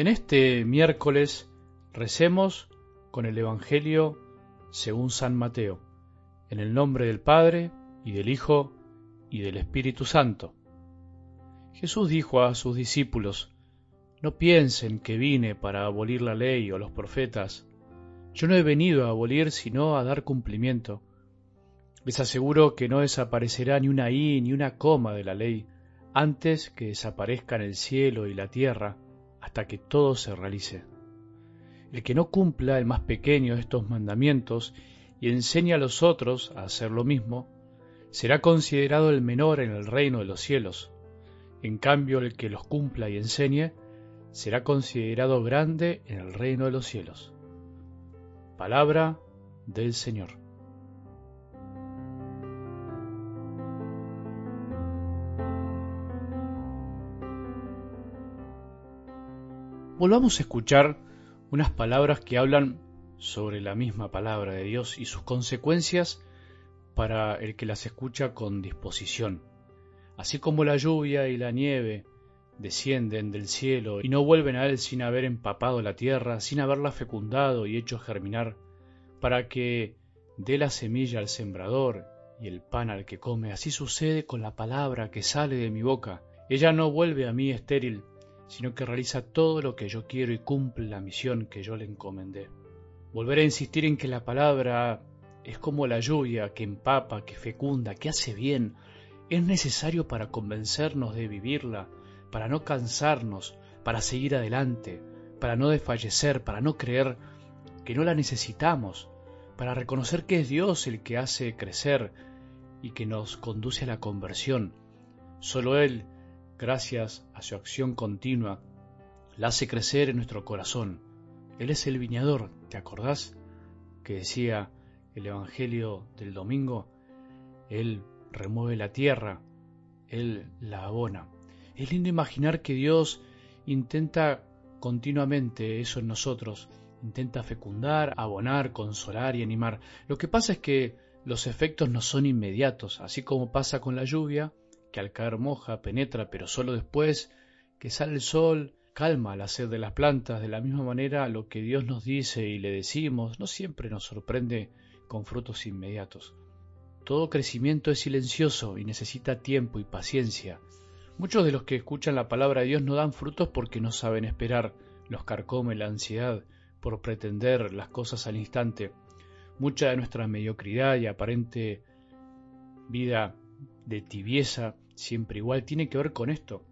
En este miércoles recemos con el Evangelio según San Mateo, en el nombre del Padre y del Hijo y del Espíritu Santo. Jesús dijo a sus discípulos, No piensen que vine para abolir la ley o los profetas. Yo no he venido a abolir sino a dar cumplimiento. Les aseguro que no desaparecerá ni una i ni una coma de la ley antes que desaparezcan el cielo y la tierra hasta que todo se realice. El que no cumpla el más pequeño de estos mandamientos y enseñe a los otros a hacer lo mismo, será considerado el menor en el reino de los cielos. En cambio, el que los cumpla y enseñe, será considerado grande en el reino de los cielos. Palabra del Señor. Volvamos a escuchar unas palabras que hablan sobre la misma palabra de Dios y sus consecuencias para el que las escucha con disposición. Así como la lluvia y la nieve descienden del cielo y no vuelven a él sin haber empapado la tierra, sin haberla fecundado y hecho germinar, para que dé la semilla al sembrador y el pan al que come, así sucede con la palabra que sale de mi boca. Ella no vuelve a mí estéril, sino que realiza todo lo que yo quiero y cumple la misión que yo le encomendé. Volveré a insistir en que la palabra es como la lluvia que empapa, que fecunda, que hace bien. Es necesario para convencernos de vivirla, para no cansarnos, para seguir adelante, para no desfallecer, para no creer que no la necesitamos, para reconocer que es Dios el que hace crecer y que nos conduce a la conversión. Solo Él gracias a su acción continua, la hace crecer en nuestro corazón. Él es el viñador, ¿te acordás? Que decía el Evangelio del domingo, Él remueve la tierra, Él la abona. Es lindo imaginar que Dios intenta continuamente eso en nosotros, intenta fecundar, abonar, consolar y animar. Lo que pasa es que los efectos no son inmediatos, así como pasa con la lluvia, que al caer moja, penetra, pero solo después que sale el sol, calma la sed de las plantas. De la misma manera, lo que Dios nos dice y le decimos no siempre nos sorprende con frutos inmediatos. Todo crecimiento es silencioso y necesita tiempo y paciencia. Muchos de los que escuchan la palabra de Dios no dan frutos porque no saben esperar, los carcome la ansiedad por pretender las cosas al instante. Mucha de nuestra mediocridad y aparente vida de tibieza siempre igual tiene que ver con esto.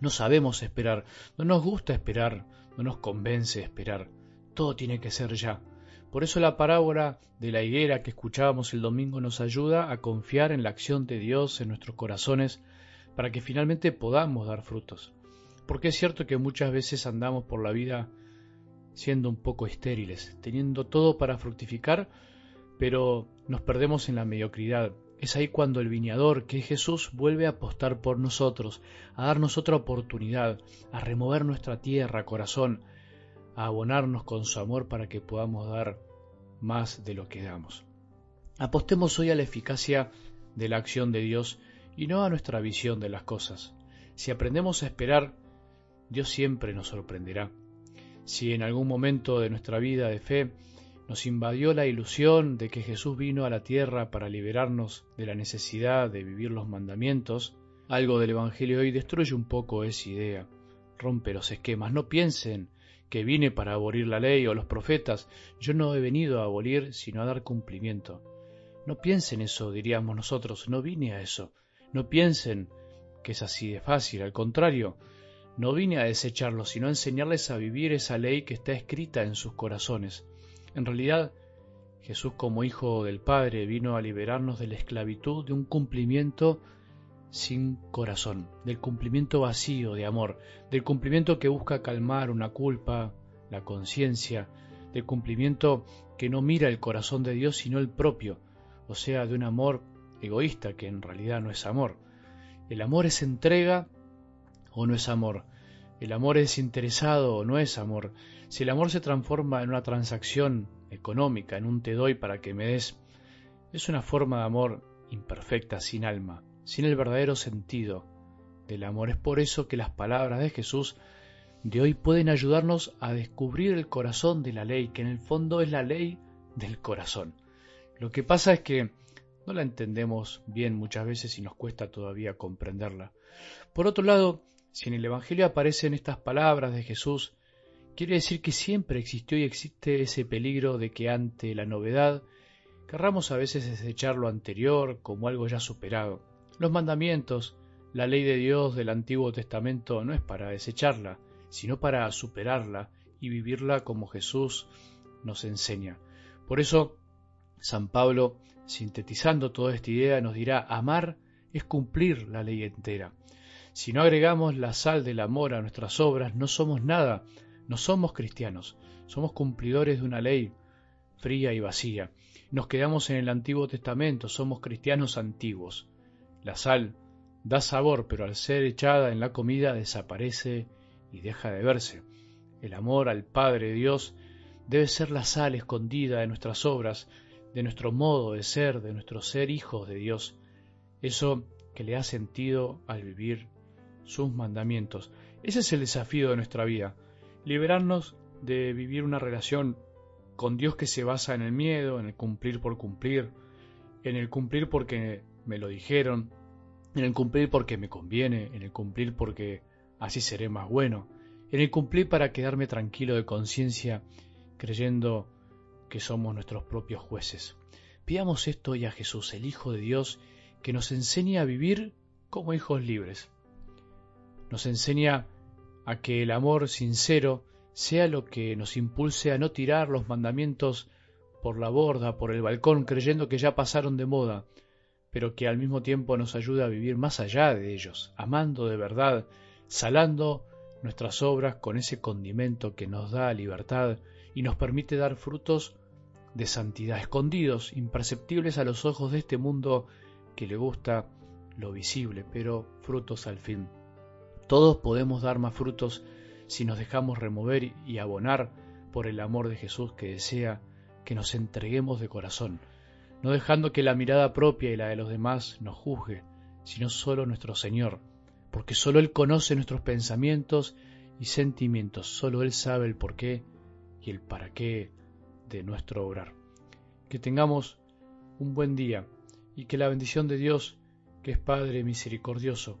No sabemos esperar, no nos gusta esperar, no nos convence esperar. Todo tiene que ser ya. Por eso la parábola de la higuera que escuchábamos el domingo nos ayuda a confiar en la acción de Dios en nuestros corazones para que finalmente podamos dar frutos. Porque es cierto que muchas veces andamos por la vida siendo un poco estériles, teniendo todo para fructificar, pero nos perdemos en la mediocridad, es ahí cuando el viñador, que es Jesús, vuelve a apostar por nosotros, a darnos otra oportunidad, a remover nuestra tierra, corazón, a abonarnos con su amor para que podamos dar más de lo que damos. Apostemos hoy a la eficacia de la acción de Dios y no a nuestra visión de las cosas. Si aprendemos a esperar, Dios siempre nos sorprenderá. Si en algún momento de nuestra vida de fe nos invadió la ilusión de que Jesús vino a la tierra para liberarnos de la necesidad de vivir los mandamientos, algo del Evangelio hoy destruye un poco esa idea, rompe los esquemas. No piensen que vine para abolir la ley o los profetas, yo no he venido a abolir sino a dar cumplimiento. No piensen eso, diríamos nosotros, no vine a eso. No piensen que es así de fácil, al contrario, no vine a desecharlo, sino a enseñarles a vivir esa ley que está escrita en sus corazones. En realidad, Jesús como Hijo del Padre vino a liberarnos de la esclavitud de un cumplimiento sin corazón, del cumplimiento vacío de amor, del cumplimiento que busca calmar una culpa, la conciencia, del cumplimiento que no mira el corazón de Dios sino el propio, o sea, de un amor egoísta que en realidad no es amor. El amor es entrega o no es amor. El amor es interesado o no es amor. Si el amor se transforma en una transacción económica, en un te doy para que me des, es una forma de amor imperfecta, sin alma, sin el verdadero sentido del amor. Es por eso que las palabras de Jesús de hoy pueden ayudarnos a descubrir el corazón de la ley, que en el fondo es la ley del corazón. Lo que pasa es que no la entendemos bien muchas veces y nos cuesta todavía comprenderla. Por otro lado, si en el Evangelio aparecen estas palabras de Jesús, quiere decir que siempre existió y existe ese peligro de que ante la novedad querramos a veces desechar lo anterior como algo ya superado. Los mandamientos, la ley de Dios del Antiguo Testamento no es para desecharla, sino para superarla y vivirla como Jesús nos enseña. Por eso, San Pablo Sintetizando toda esta idea, nos dirá, amar es cumplir la ley entera. Si no agregamos la sal del amor a nuestras obras, no somos nada, no somos cristianos, somos cumplidores de una ley fría y vacía. Nos quedamos en el Antiguo Testamento, somos cristianos antiguos. La sal da sabor, pero al ser echada en la comida desaparece y deja de verse. El amor al Padre Dios debe ser la sal escondida de nuestras obras, de nuestro modo de ser, de nuestro ser hijos de Dios, eso que le ha sentido al vivir sus mandamientos. Ese es el desafío de nuestra vida, liberarnos de vivir una relación con Dios que se basa en el miedo, en el cumplir por cumplir, en el cumplir porque me lo dijeron, en el cumplir porque me conviene, en el cumplir porque así seré más bueno, en el cumplir para quedarme tranquilo de conciencia, creyendo que somos nuestros propios jueces. Pidamos esto hoy a Jesús, el Hijo de Dios, que nos enseñe a vivir como hijos libres. Nos enseña a que el amor sincero sea lo que nos impulse a no tirar los mandamientos por la borda, por el balcón, creyendo que ya pasaron de moda, pero que al mismo tiempo nos ayude a vivir más allá de ellos, amando de verdad, salando nuestras obras con ese condimento que nos da libertad y nos permite dar frutos de santidad, escondidos, imperceptibles a los ojos de este mundo que le gusta lo visible, pero frutos al fin. Todos podemos dar más frutos si nos dejamos remover y abonar por el amor de Jesús que desea que nos entreguemos de corazón, no dejando que la mirada propia y la de los demás nos juzgue, sino solo nuestro Señor, porque solo Él conoce nuestros pensamientos y sentimientos, solo Él sabe el porqué y el para qué de nuestro obrar. Que tengamos un buen día y que la bendición de Dios, que es Padre misericordioso,